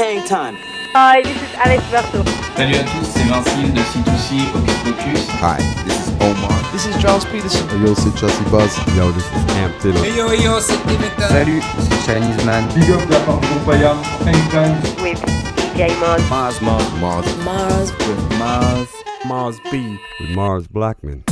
hang time. Hi, this is Alex Berto. Salut à tous, c'est 20Syl de C2C Hocus Pocus. Hi, this is Omar. This is Charles Peterson. Hey, yo, c'est Chelsea Buzz. Yo, this is Cam Taylor. Hey yo, yo, c'est Dimitra. Salut, c'est Chinese Man. Big up la part groupe Ayam, anytime. With DJ Mars. Mars, Mars, Mars. Mars. With Mars. Mars B. With Mars Blackmon.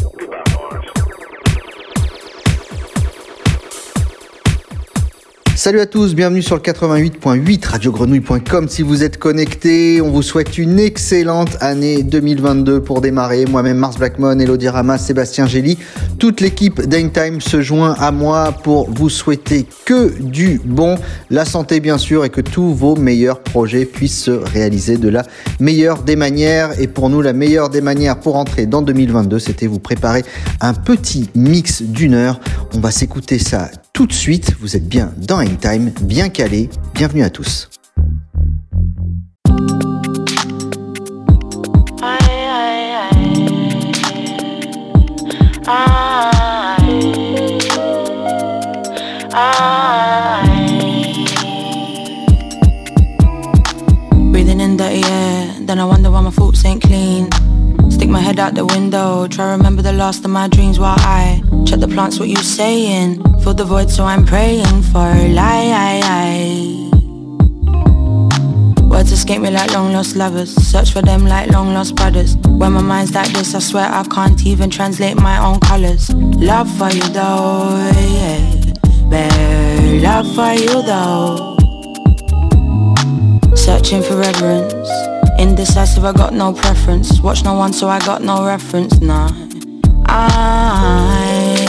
Salut à tous, bienvenue sur le 88.8 radiogrenouille.com. Si vous êtes connectés, on vous souhaite une excellente année 2022 pour démarrer. Moi-même, Mars Blackmon, Elodie Rama, Sébastien Gély, toute l'équipe d'Aintime se joint à moi pour vous souhaiter que du bon, la santé bien sûr et que tous vos meilleurs projets puissent se réaliser de la meilleure des manières. Et pour nous, la meilleure des manières pour entrer dans 2022, c'était vous préparer un petit mix d'une heure. On va s'écouter ça tout de suite. Vous êtes bien dans Time, bien calé. Bienvenue à tous. Breathing in dirty air, then I wonder why my thoughts ain't clean. Stick my head out the window, try remember the last of my dreams while I check the plants, what you saying? Fill the void, so I'm praying for light. Words escape me like long lost lovers. Search for them like long lost brothers. When my mind's like this, I swear I can't even translate my own colors. Love for you though, yeah. Bare love for you though. Searching for reverence. Indecisive, I got no preference. Watch no one, so I got no reference. Nah. I,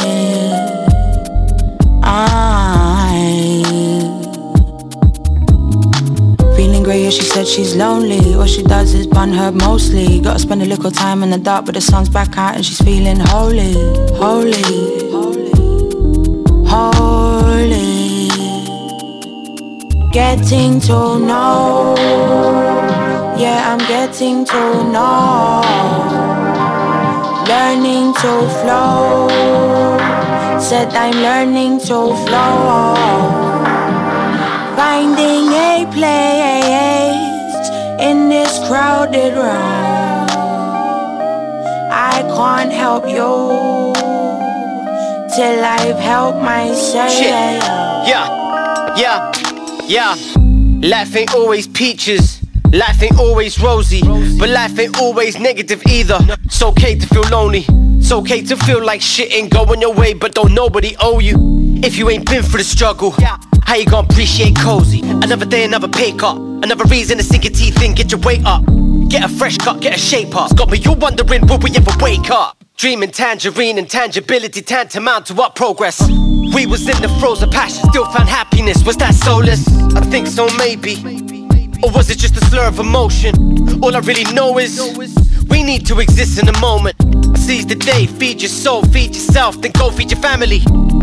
Feeling grey, she said she's lonely. All she does is bun her mostly. Gotta spend a little time in the dark, but the sun's back out and she's feeling holy, holy, holy. Getting to know, yeah, I'm getting to know. Learning to flow, said I'm learning to flow. Finding a place in this crowded room. I can't help you till I've helped myself. Shit. Yeah, yeah, yeah. Life ain't always peaches. Life ain't always rosy, but life ain't always negative either. It's okay to feel lonely. It's okay to feel like shit ain't going your way, but don't nobody owe you. If you ain't been through the struggle, how you gonna appreciate cozy? Another day, another pay cut. Another reason to sink your teeth in, get your weight up. Get a fresh cut, get a shape up. It's got me you wondering, will we ever wake up? Dreaming tangerine and tangibility tantamount to what progress? We was in the throes of passion, still found happiness. Was that soulless? I think so, maybe. Or was it just a slur of emotion? All I really know is we need to exist in the moment. Seize the day, feed your soul, feed yourself, then go feed your family.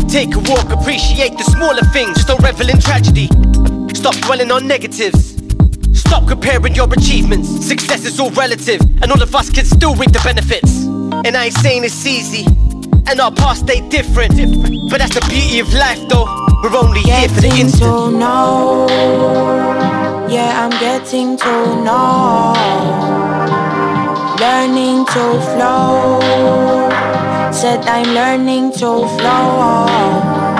Take a walk, appreciate the smaller things, just don't revel in tragedy. Stop dwelling on negatives. Stop comparing your achievements. Success is all relative, and all of us can still reap the benefits. And I ain't saying it's easy, and our past stay different. But that's the beauty of life, though. We're only here for the Getting instant. to know, yeah, I'm getting to know. Learning to flow, said I'm learning to flow.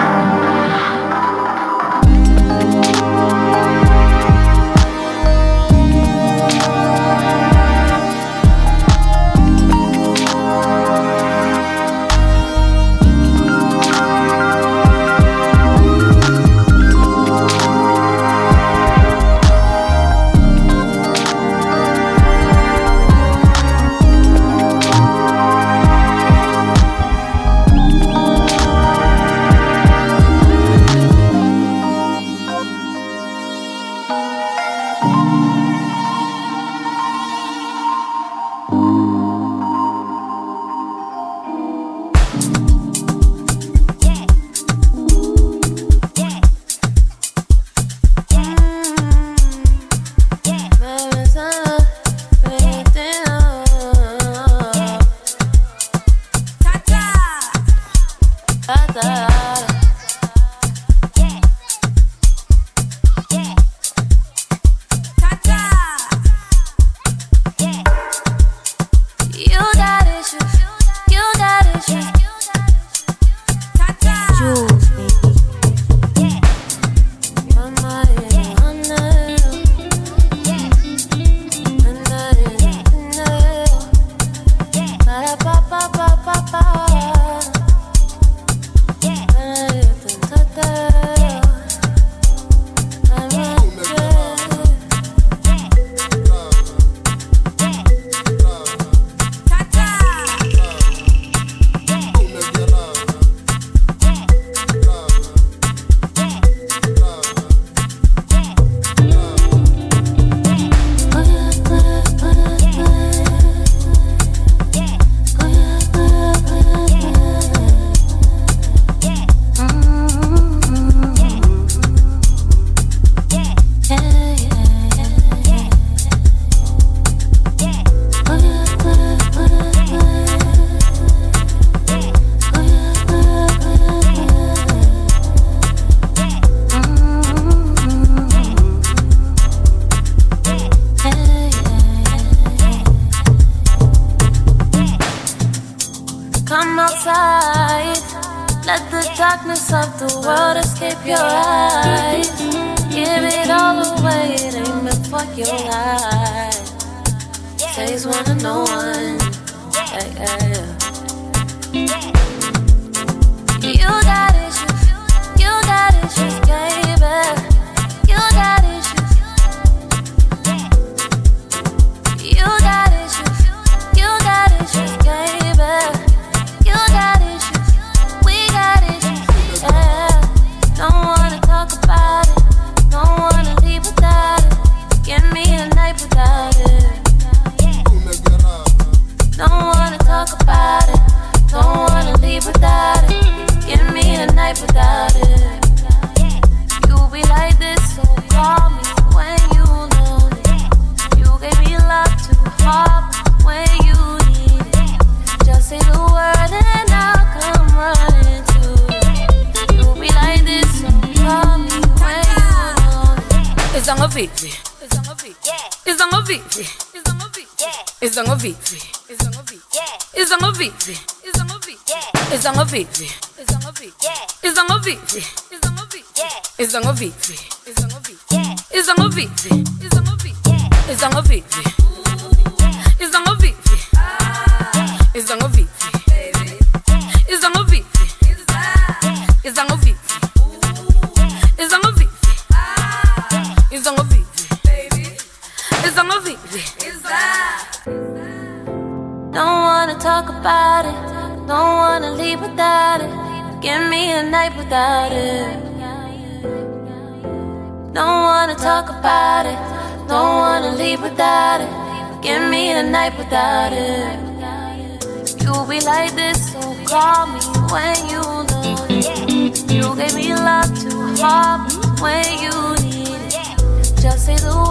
other. when you it. You gave me love to when you need it. Just say the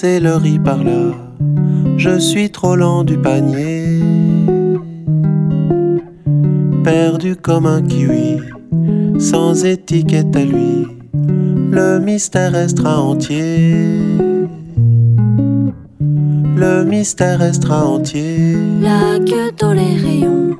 passer le riz par là. Je suis trop lent du panier. Perdu comme un kiwi, sans étiquette à lui. Le mystère restera entier. Le mystère restera entier. La queue dans les rayons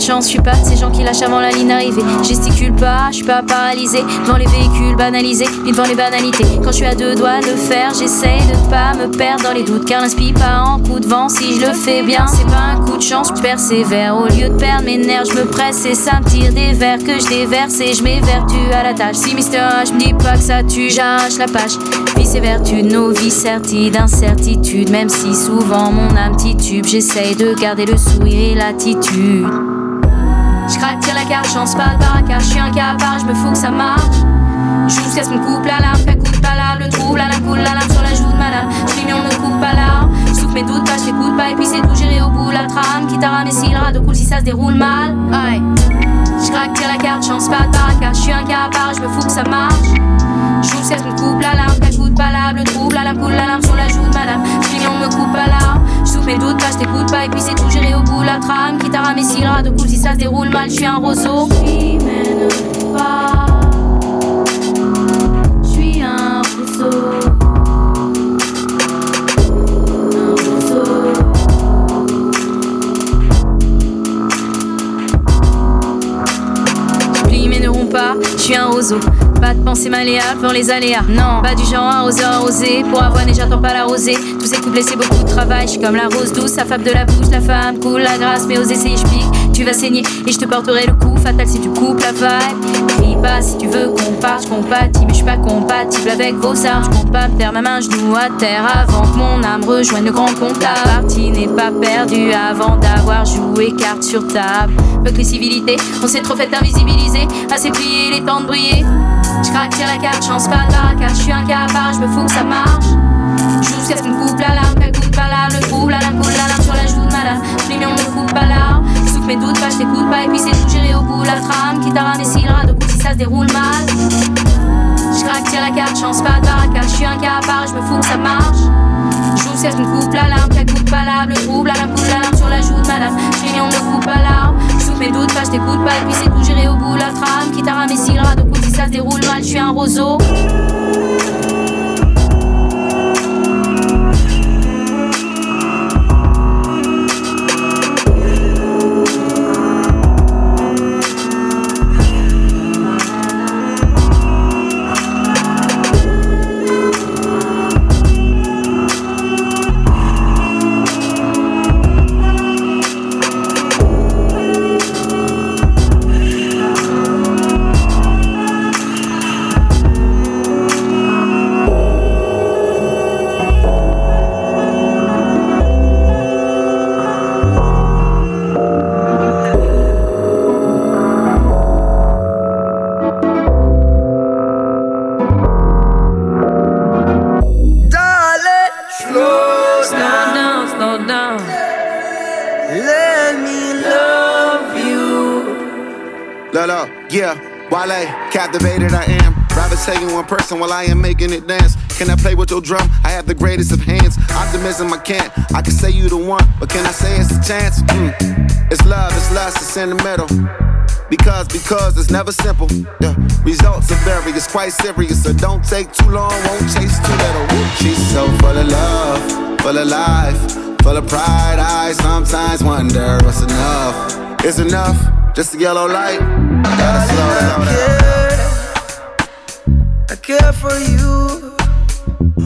carte chance, je suis pas de ces gens qui lâchent avant la ligne d'arrivée. Gesticule pas, je suis pas paralysé devant les véhicules banalisés, ni devant les banalités. Quand je suis à deux doigts de faire, j'essaye de pas me perdre dans les doutes, car l'inspire pas en coup de vent. Si je le fais bien, c'est pas un coup de chance, je persévère. Au lieu de perdre mes nerfs, je me presse et ça me tire des verres que je déverse et je m'évertue à la tâche. Si Mister H me dis pas que ça tue, j'arrache la page. Vice et vertu, nos vies serties d'incertitude, même si souvent mon âme titube, j'essaye de garder le sourire et l'attitude. Je craque, tire la carte, chance pas de barricade, je suis un capard, je me fous que ça marche. Jusqu'à ce qu'on coupe la larme, qu'elle coupe pas l'arbre, le trouble, la lame coule, la lame sur la joue de madame. Je on me coupe pas l'arme, souffle mes doutes, pas, je t'écoute pas, et puis c'est tout géré au bout, la trame. Qui t'a ramené si le radeau coule si ça se déroule mal. Aïe. Je craque, tire la carte, chance pas de barricade, je suis un capard, je me fous que ça marche. Jusqu'à ce qu'on coupe la larme, qu'elle coupe pas l'arbre, le trouble, la lame coule, la lame sur la joue de madame. Je on me coupe pas l'arme, souffle mes doutes, pas, je t'écoute pas, et puis c'est tout géré au bout, la trame. Qui t'a ramené si le radeau coule si ça se déroule mal, je suis un roseau. J'suis mais ne roule pas. J'suis un roseau. Je suis un roseau. Pas de pensée malléable pour les aléas. Non, pas du genre arrosé arrosé. Pour avoiner, j'attends pas la rosée. Couplets, c'est beaucoup de travail. Je suis comme la rose douce, sa fable de la bouche, la femme cool, la grâce. Mais aux essais, je pique. Tu vas saigner et je te porterai le coup fatal si tu coupes la vibe. Crie pas si tu veux qu'on parte, je compatis, mais je suis pas compatible avec vos armes. Je compte pas me ma main, genou à terre avant que mon âme rejoigne le grand compte. La partie n'est pas perdue avant d'avoir joué carte sur table. Peu que civilité, on s'est trop fait invisibiliser. Assez plié, il est temps de briller. Je tire la carte, chance pas de barricade. Je suis un capard, je me fous que ça marche. Joue jusqu'à ce qu'on me coupe la larme, coupe pas le trou, la lame la lame sur la joue de madame. Je mais on me coupe pas l'arbre. Souffle mes doutes, pas, je t'écoute pas, et puis c'est tout géré au bout, la trame. Qui t'a ramené si le radeau coule si ça se déroule mal. Je craque, tire la carte, chance pas de. Je suis un capard, je me fous que ça marche. Joue jusqu'à ce qu'on me coupe la larme, qu'elle coupe pas le trou, la lame la lame sur la joue de madame. Je mais on me coupe pas l'arbre. Souffle mes doutes, pas, je t'écoute pas, et puis c'est tout géré au bout, la trame. Qui t'a ramené si le radeau coule si ça se déroule mal. Je suis un roseau. Person while I am making it dance. Can I play with your drum? I have the greatest of hands. Optimism, I can't. I can say you the one, but can I say it's a chance? Mm. It's love, it's lust, it's in the middle. Because, because it's never simple. Yeah. Results are various, quite serious. So don't take too long, won't chase too little. She's so full of love, full of life, full of pride. I sometimes wonder what's enough. It's enough, just a yellow light. Gotta slow down. Care for you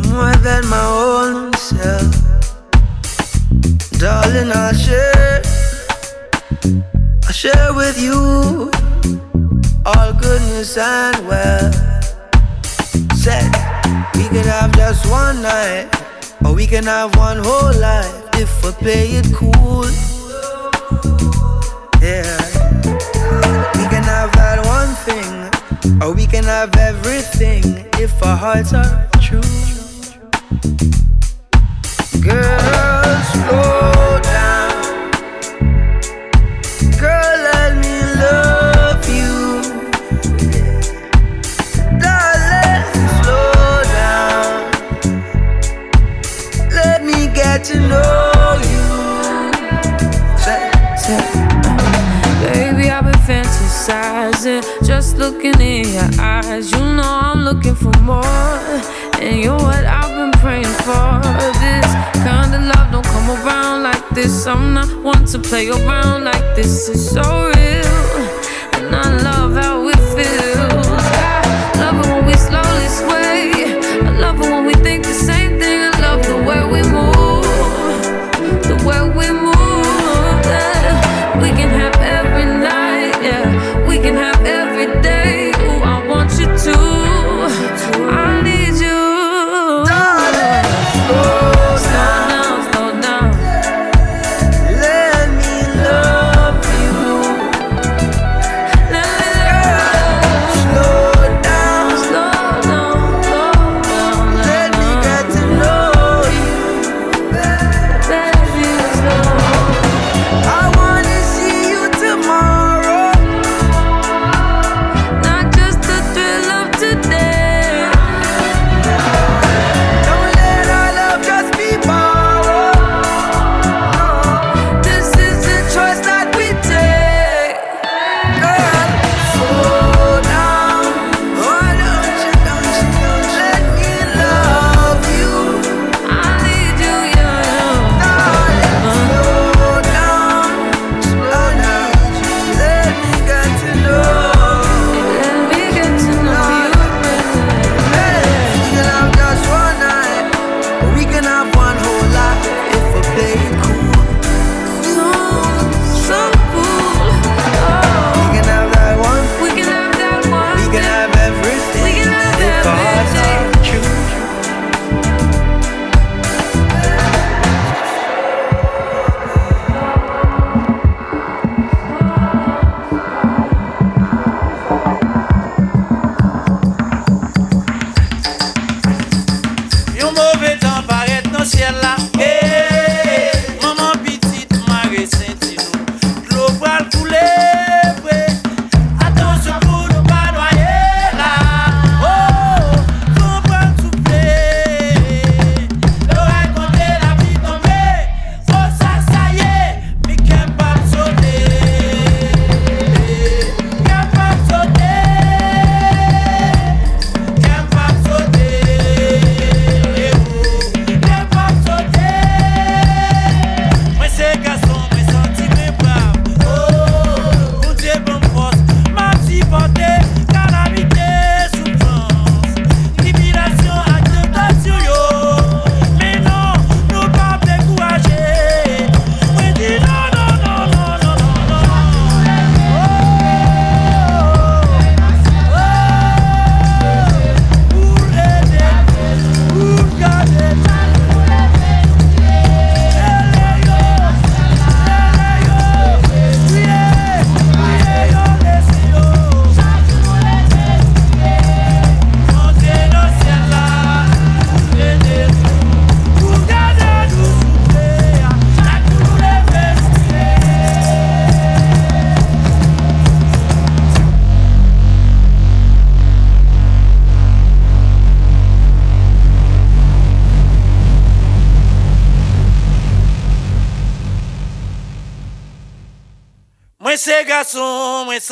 more than my own self. darling, I'll share. I'll share with you all goodness and well. Said we could have just one night, or we can have one whole life if we play it cool. Yeah, we can have that one thing, or we can have everything if our hearts are true. Girl, slow down. Girl, let me love you. Darling, slow down. Let me get to know looking in your eyes. You know I'm looking for more, and you're what I've been praying for. This kind of love don't come around like this. I'm not one to play around like this. It's so real,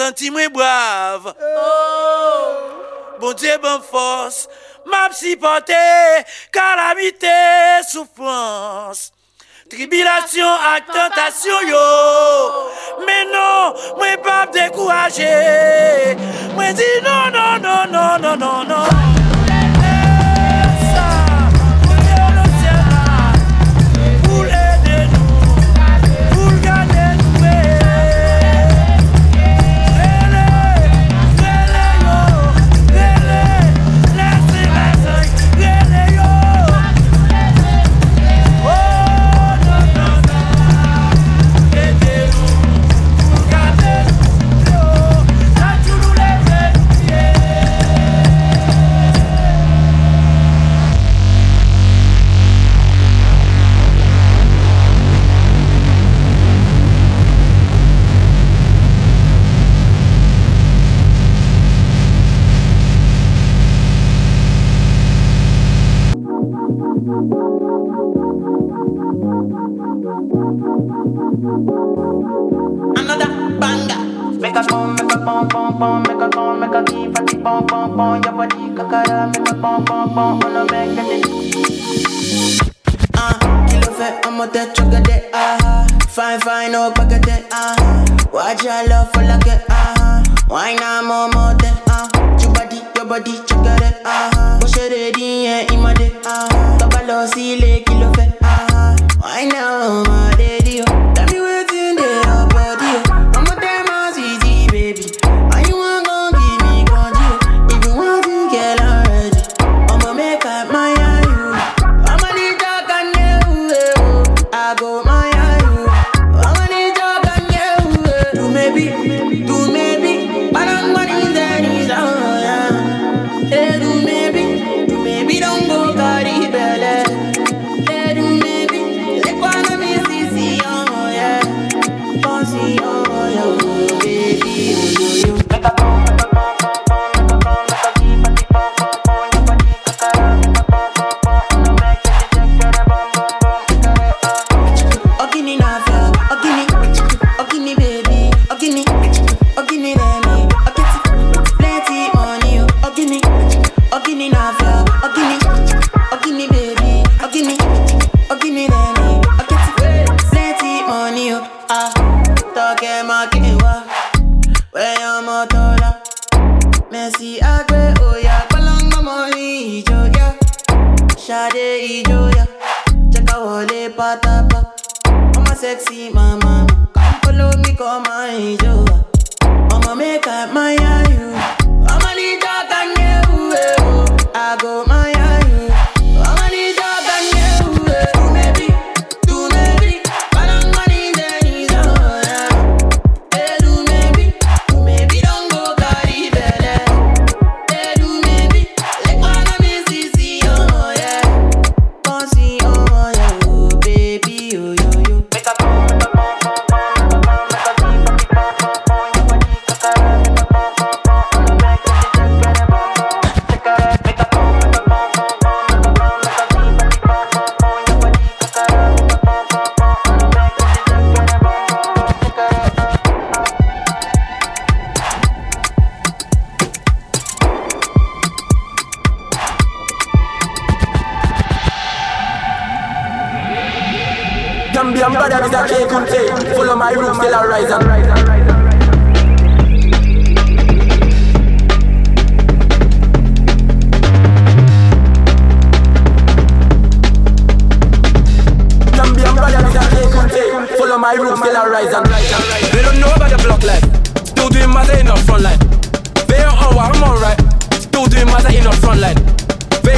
santi mwen brave. Oh. Bon diye bon fos, map sipote, kalamite, soufrans. Tribilasyon ak tentasyon yo, menon mwen pap dekouraje. Mwen di non, non, non, non, non, non, non.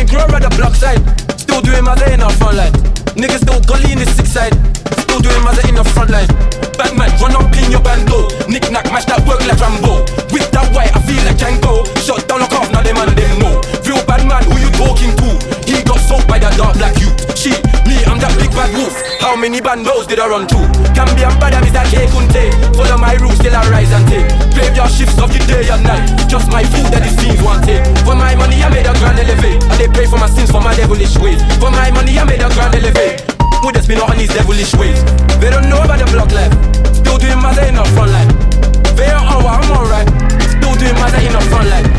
Ain't grow by the block side. Still doing matter in the front line. Niggas still gully in the six side. Still doing matter in the front line. Bad man, run up in your bando. Nick nack, mash that work like Rambo. With that white, I feel like Django How many bandos did I run to? Gambian bad, I'm that K Kunte. Follow my rules till I rise and take. Graveyard shifts of the day and night. Just my food that these fiends want take. For my money, I made a grand elevate. And they pay for my sins for my devilish ways. For my money, I made a grand elevate. Would just been on these devilish ways? They don't know about the block life. Still doing matter in the front line. They don't know I'm alright. Still doing matter in the front line.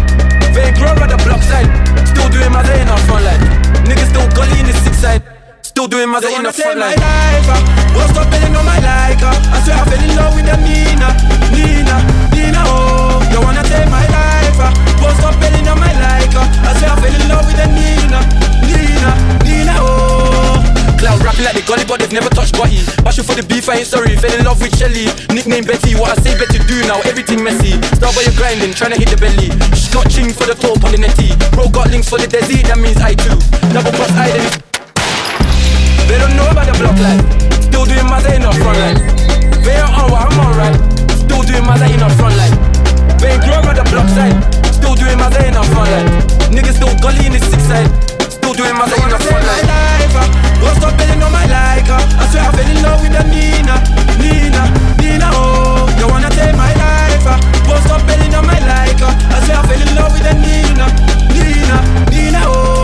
They grow by the block side. Still doing matter in the front line. Niggas still gully in the six side Still doing matter in the front line my life, uh. Won't stop telling on my like, uh. I swear I fell in love with the Nina, Nina, Nina, oh. You wanna take my life, uh. Won't stop telling on my like, uh. I swear I fell in love with the Nina, Nina, Nina, oh. Cloud rapping like they got it, but they've never touched body. Passion for the beef, I ain't sorry. Fell in love with Shelly. Nickname Betty, what I say better do now. Everything messy. Start by your grinding, trying to hit the belly. She got ching for the top on the netty. Bro got links for the desi, that means I too. Double cross I then They don't know about the block life. Still doing matter in the front line. They don't know what I'm alright. Still doing matter in the front line. They ain't grow on the block side. Still doing matter in the front line. Niggas still gully in the six side. Still doing matter in the front my line. Won't stop telling on my like, uh. I swear I fell in love with the Nina, Nina, Nina, oh. You wanna take my life, uh. Won't stop telling on my like, uh. I swear I fell in love with the Nina, Nina, Nina, oh.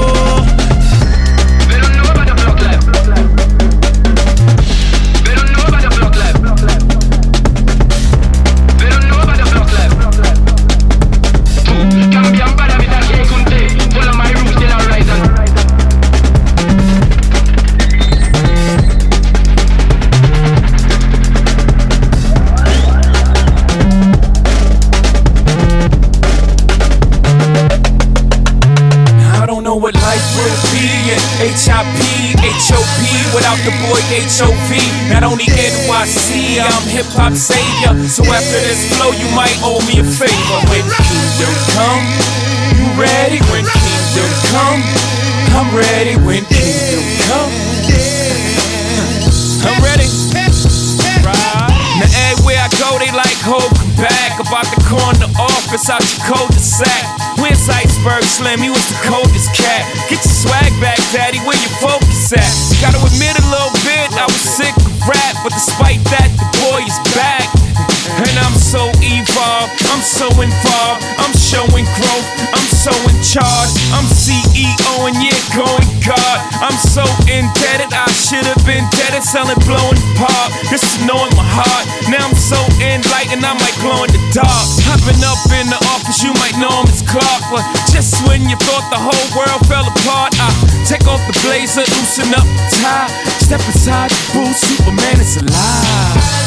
Charge, I'm CEO and yeah, going God. I'm so indebted, I should have been dead and selling blowing pop. This is knowing my heart. Now I'm so enlightened, I might glow in the dark. Been up in the office, you might know him as Clark, but just when you thought the whole world fell apart, I take off the blazer, loosen up the tie, step inside the booth, Superman is alive.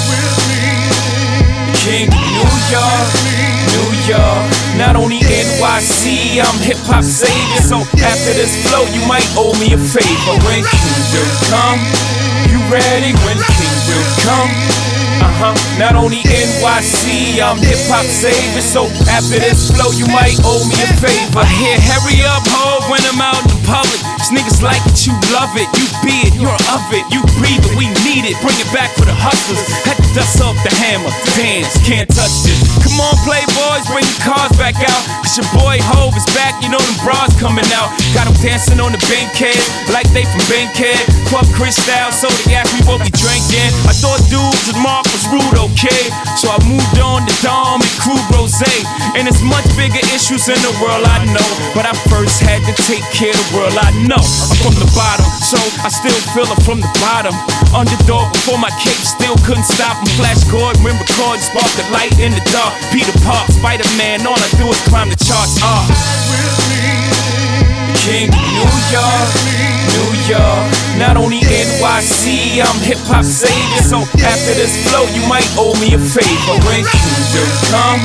King New York, New York. Not only NYC, I'm hip hop savior. So after this flow, you might owe me a favor. When kingdom come, you ready? When kingdom come, uh huh. Not only NYC, I'm hip hop savior. So after this flow, you might owe me a favor. I hear hurry up, ho, when I'm out in public. Niggas like it, you love it, you be it, you're of it, you breathe it, we need it. Bring it back for the hustlers. Had to dust off the hammer, dance, can't touch this. Come on, playboys, bring your cars back out. Cause your boy Hove is back, you know them bras coming out. Got them dancing on the bankhead, like they from Bankhead. Club Cristal, so they asked me what we drinking. I thought dudes and Mark was rude, okay? So I moved on to Dom and Crew Rose. And it's much bigger issues in the world, I know. But I first had to take care of the world I know. I'm from the bottom, so I still feel it from the bottom. Underdog before my cape, still couldn't stop him. Flash Gordon, when record, spark the light in the dark. Peter Park, Spider Man, all I do is climb the charts. Ah. King New York, New York. Not only NYC, I'm hip hop savior. So after this flow, you might owe me a favor. When kingdom come,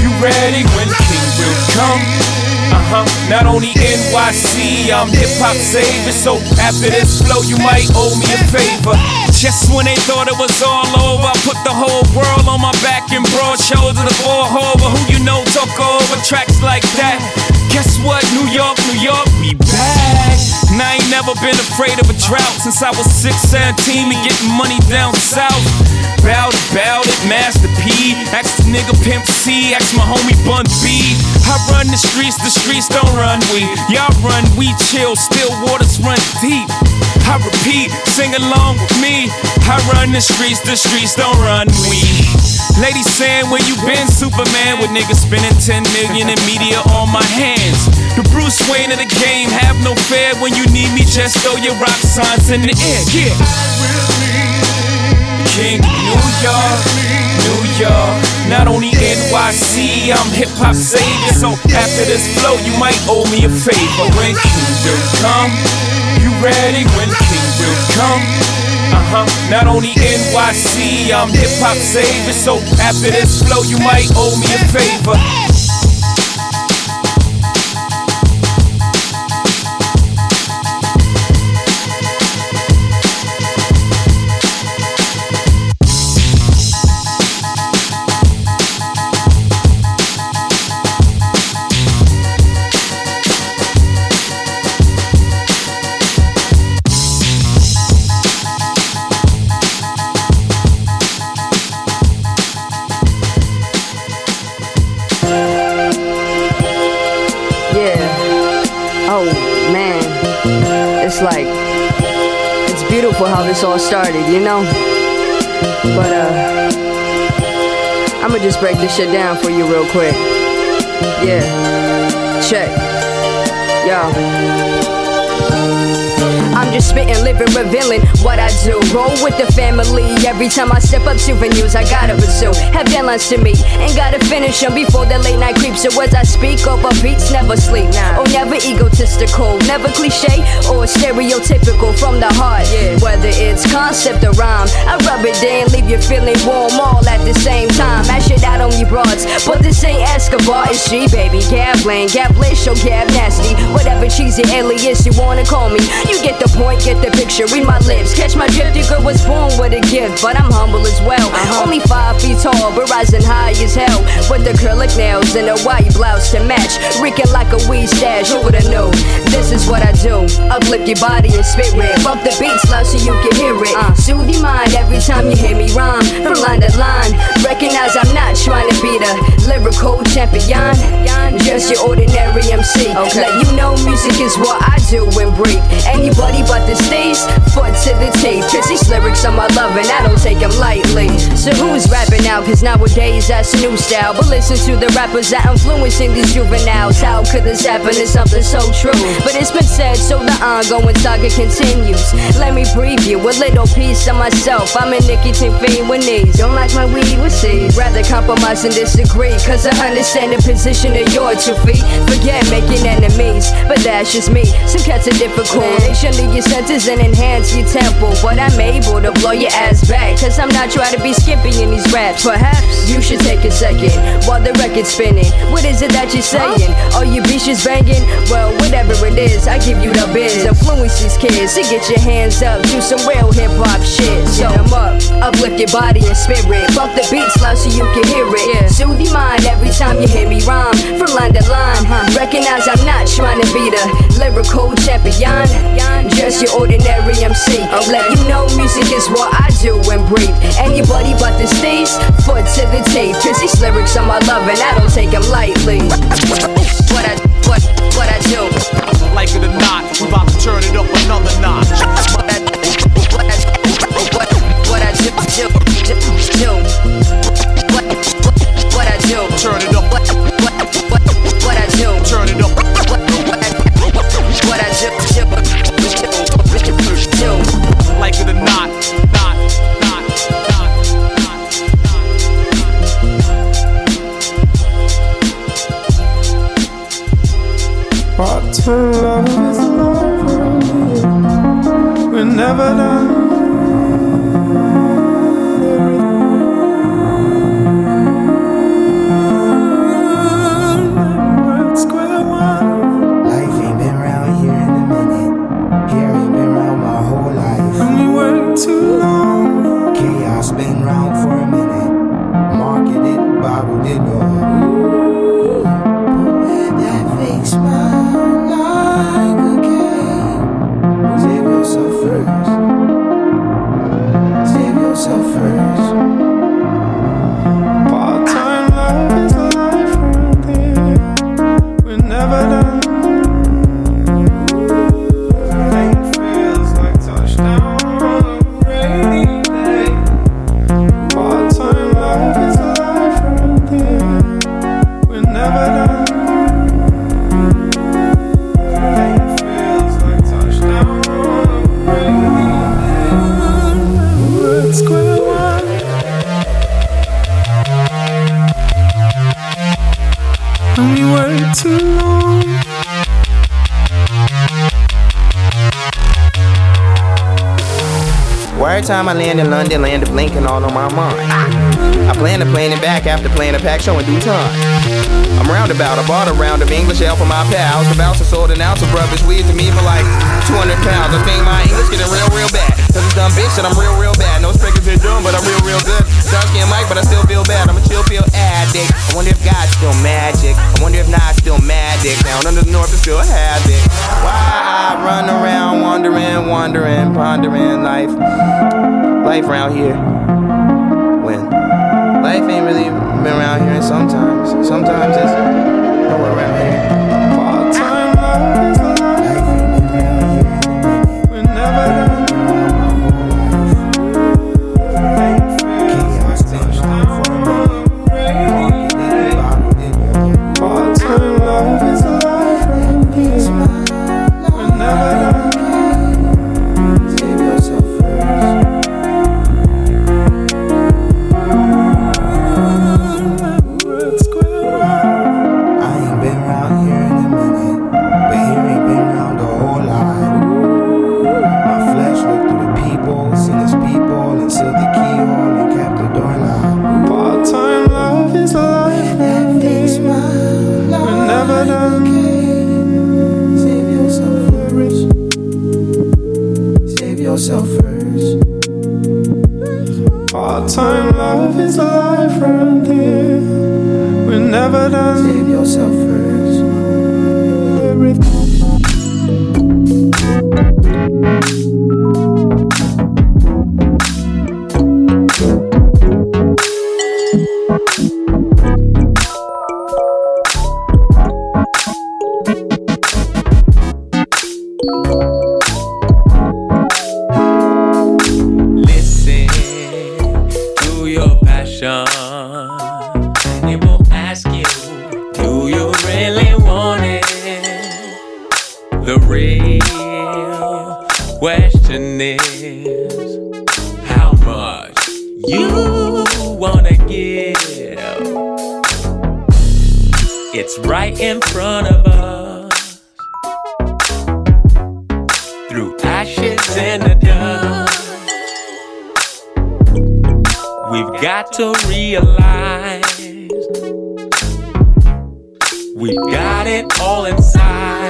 you ready? When kingdom come. Uh-huh. Not only NYC, I'm hip hop savior. So after this flow, you might owe me a favor. Just when they thought it was all over, I put the whole world on my back and broad shoulders to fall over. Who you know took over tracks like that? Guess what? New York, New York, we back. And I ain't never been afraid of a drought since I was 6, 17 and getting money down south. Bout it, bout it, Master P. Ask the nigga Pimp C, ask my homie Bun B. I run the streets, the streets don't run we. Y'all run, we chill, still waters run deep. I repeat, sing along with me. I run the streets, the streets don't run we. Ladies saying, where you been, Superman? With niggas spending 10 million in media on my hands. The Bruce Wayne of the game, have no fear. When you need me, just throw your rock signs in the air. Yeah. King New York, New York. Not only NYC, I'm hip hop savior. So after this flow, you might owe me a favor. When kingdom come, you ready? When kingdom come. Uh-huh. Not only NYC, I'm hip hop savior. So after this flow, you might owe me a favor. How this all started, you know? But uh I'ma just break this shit down for you real quick. Yeah. Check. Yo. Just spitting, living, revealing what I do. Roll with the family every time I step up to venues. I gotta pursue, have deadlines to meet, and gotta finish them before the late night creeps. So as I speak over beats, never sleep, nah. or never egotistical, never cliche or stereotypical from the heart. Yeah. Whether it's concept or rhyme, I rub it in, leave you feeling warm all at the same time. I shit out on you broads, but this ain't Escobar, it's she, baby. Gab Lane, Gab or Gab Nasty. Whatever cheesy alias you wanna call me. You get the point, get the picture. Read my lips, catch my drift. Your girl was born with a gift, but I'm humble as well. Uh-huh. Only five feet tall, but rising high as hell. With the acrylic nails and a white blouse to match. Reeking like a weed stash, who would've known? This is what I do. Uplift your body and spirit. Bump the beats loud so you can hear it. Uh. Soothe your mind every time you hear me rhyme. From line to line, recognize I'm not trying to be the lyrical champion. Just your ordinary MC. Let you know music is what I do and breathe. Anybody but the stage, foot to the teeth. Cause these lyrics are my love and I don't take them lightly. So who's rapping now? Cause nowadays that's a new style. But listen to the rappers that influencing these juveniles. How could this happen? It's something so true. But it's been said, so the ongoing saga continues. Let me preview a little piece of myself. I'm a nicotine fiend with knees. Don't like my weed with seeds. Rather compromise and disagree. Cause I understand the position of your two feet. Forget making enemies, but that's just me. Some cats are difficult. They should leave senses and enhance your tempo. But I'm able to blow your ass back. Cause I'm not trying to be skimpy in these raps. Perhaps you should take a second while the record's spinning. What is it that you're saying? Are your bitches banging? Well, whatever it is, I give you the biz. Influence these kids to get your hands up. Do some real hip hop shit. So I'm up, uplift your body and spirit. Bump the beats loud so you can hear it. Yeah. Soothe your mind every time you hear me rhyme. From line to line, recognize I'm not trying to be the lyrical champion. Just your ordinary MC. I'm let you know music is what I do and breathe. Anybody but the stage, foot to the teeth. Cause these lyrics are my love and I don't take them lightly. What I, what, what I do. Like it or not, we about to turn it up another notch. What I, what I, what, what I do, do. All on my mind. I plan to plan it back after playing a pack show in due time. I'm roundabout, I bought a round of English ale for my pals. The bouncer sold an ounce of rubbish weed to me for like 200 pounds. I think my English getting real, real bad. Cause it's dumb bitch and I'm real, real bad. No speakers been dumb, but I'm real, real good. Dark skin Mike, but I still feel bad. I'm a chill pill addict. I wonder if God's still magic. I wonder if Nas still magic. Down under the north is still havoc. Why I run around wondering, wondering, pondering life. Life around here. Life ain't really been around here, sometimes, sometimes it's nowhere around here. Part-time love real. Question is, how much you wanna give? It's right in front of us. Through ashes and the dust, we've got to realize we've got it all inside.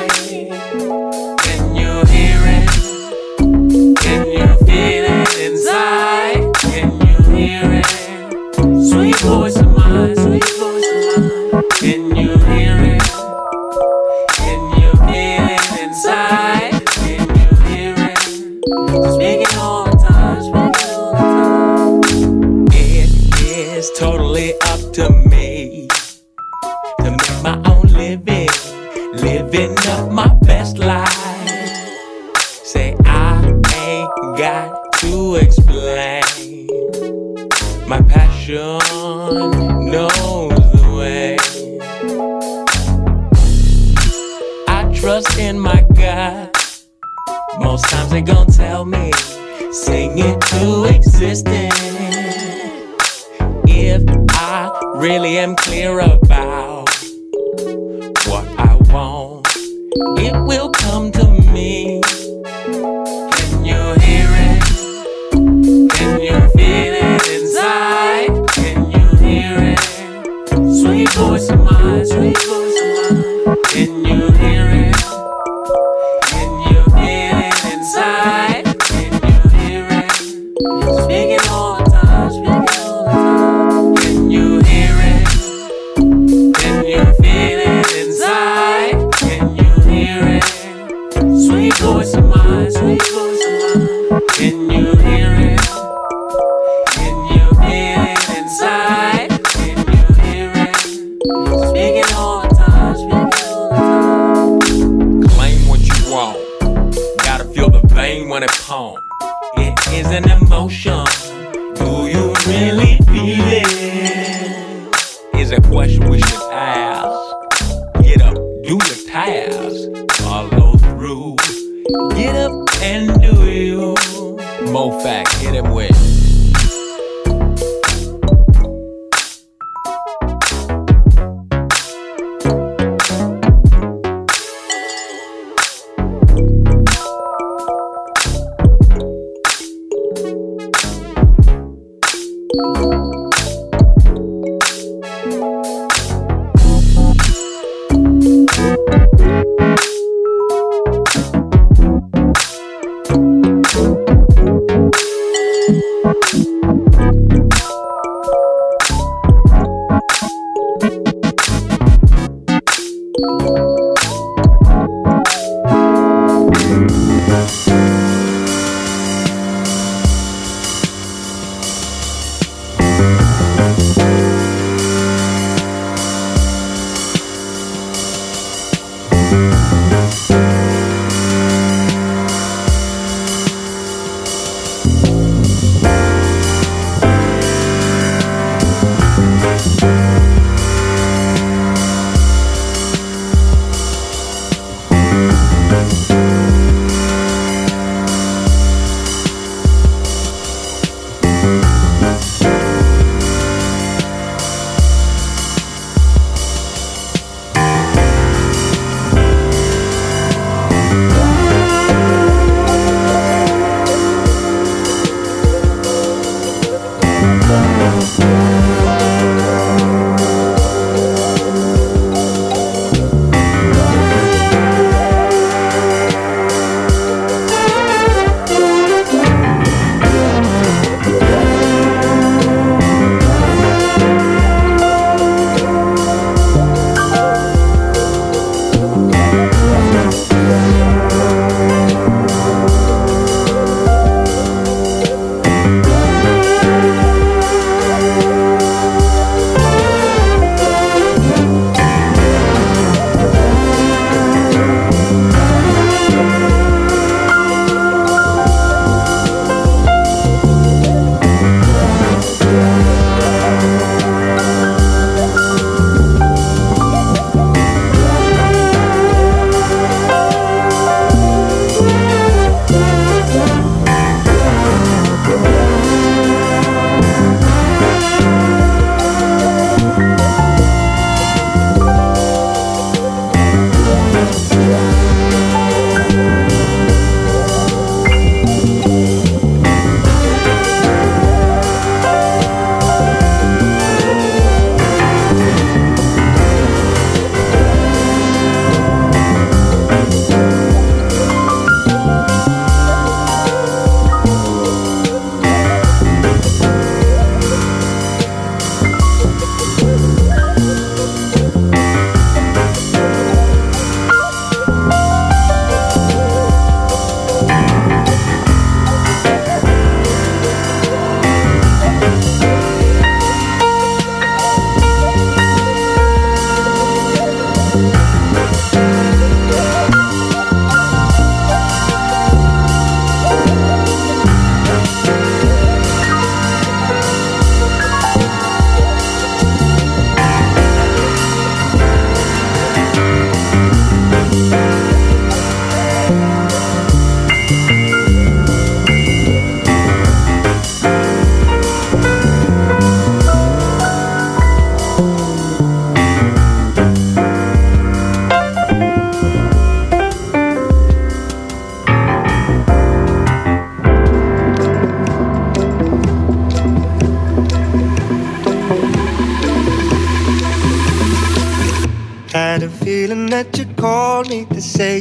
My passion knows the way. I trust in my God. Most times they gon' tell me, sing it to existence. If I really am clear about what I want, it will come to me. voice of mine, sweet voice of mine. Can you hear?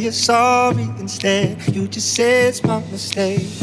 you're sorry instead. You just say it's my mistake.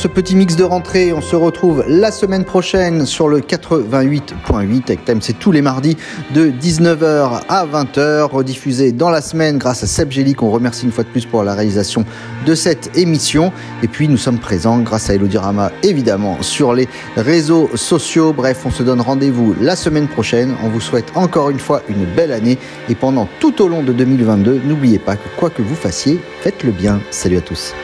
Ce petit mix de rentrée. On se retrouve la semaine prochaine sur le 88.8 avec thème c'est tous les mardis de 19h à 20h, rediffusé dans la semaine grâce à Seb Gély qu'on remercie une fois de plus pour la réalisation de cette émission. Et puis nous sommes présents grâce à Elodie Rama évidemment sur les réseaux sociaux. Bref, on se donne rendez-vous la semaine prochaine. On vous souhaite encore une fois une belle année et pendant tout au long de 2022, n'oubliez pas que quoi que vous fassiez, faites le bien. Salut à tous.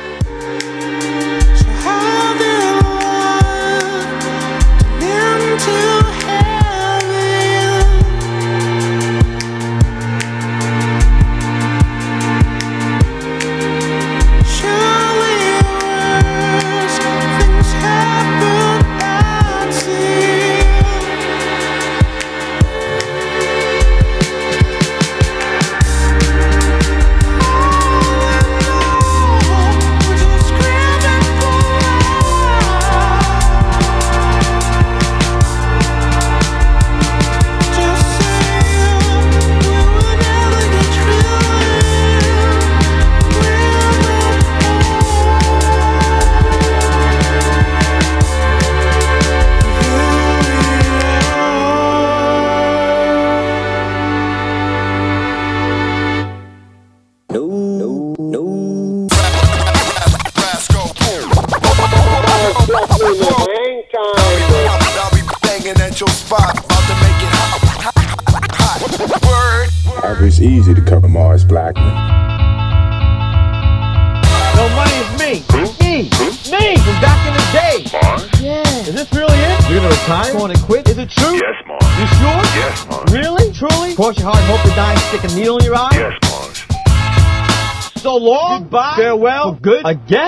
Good. Again?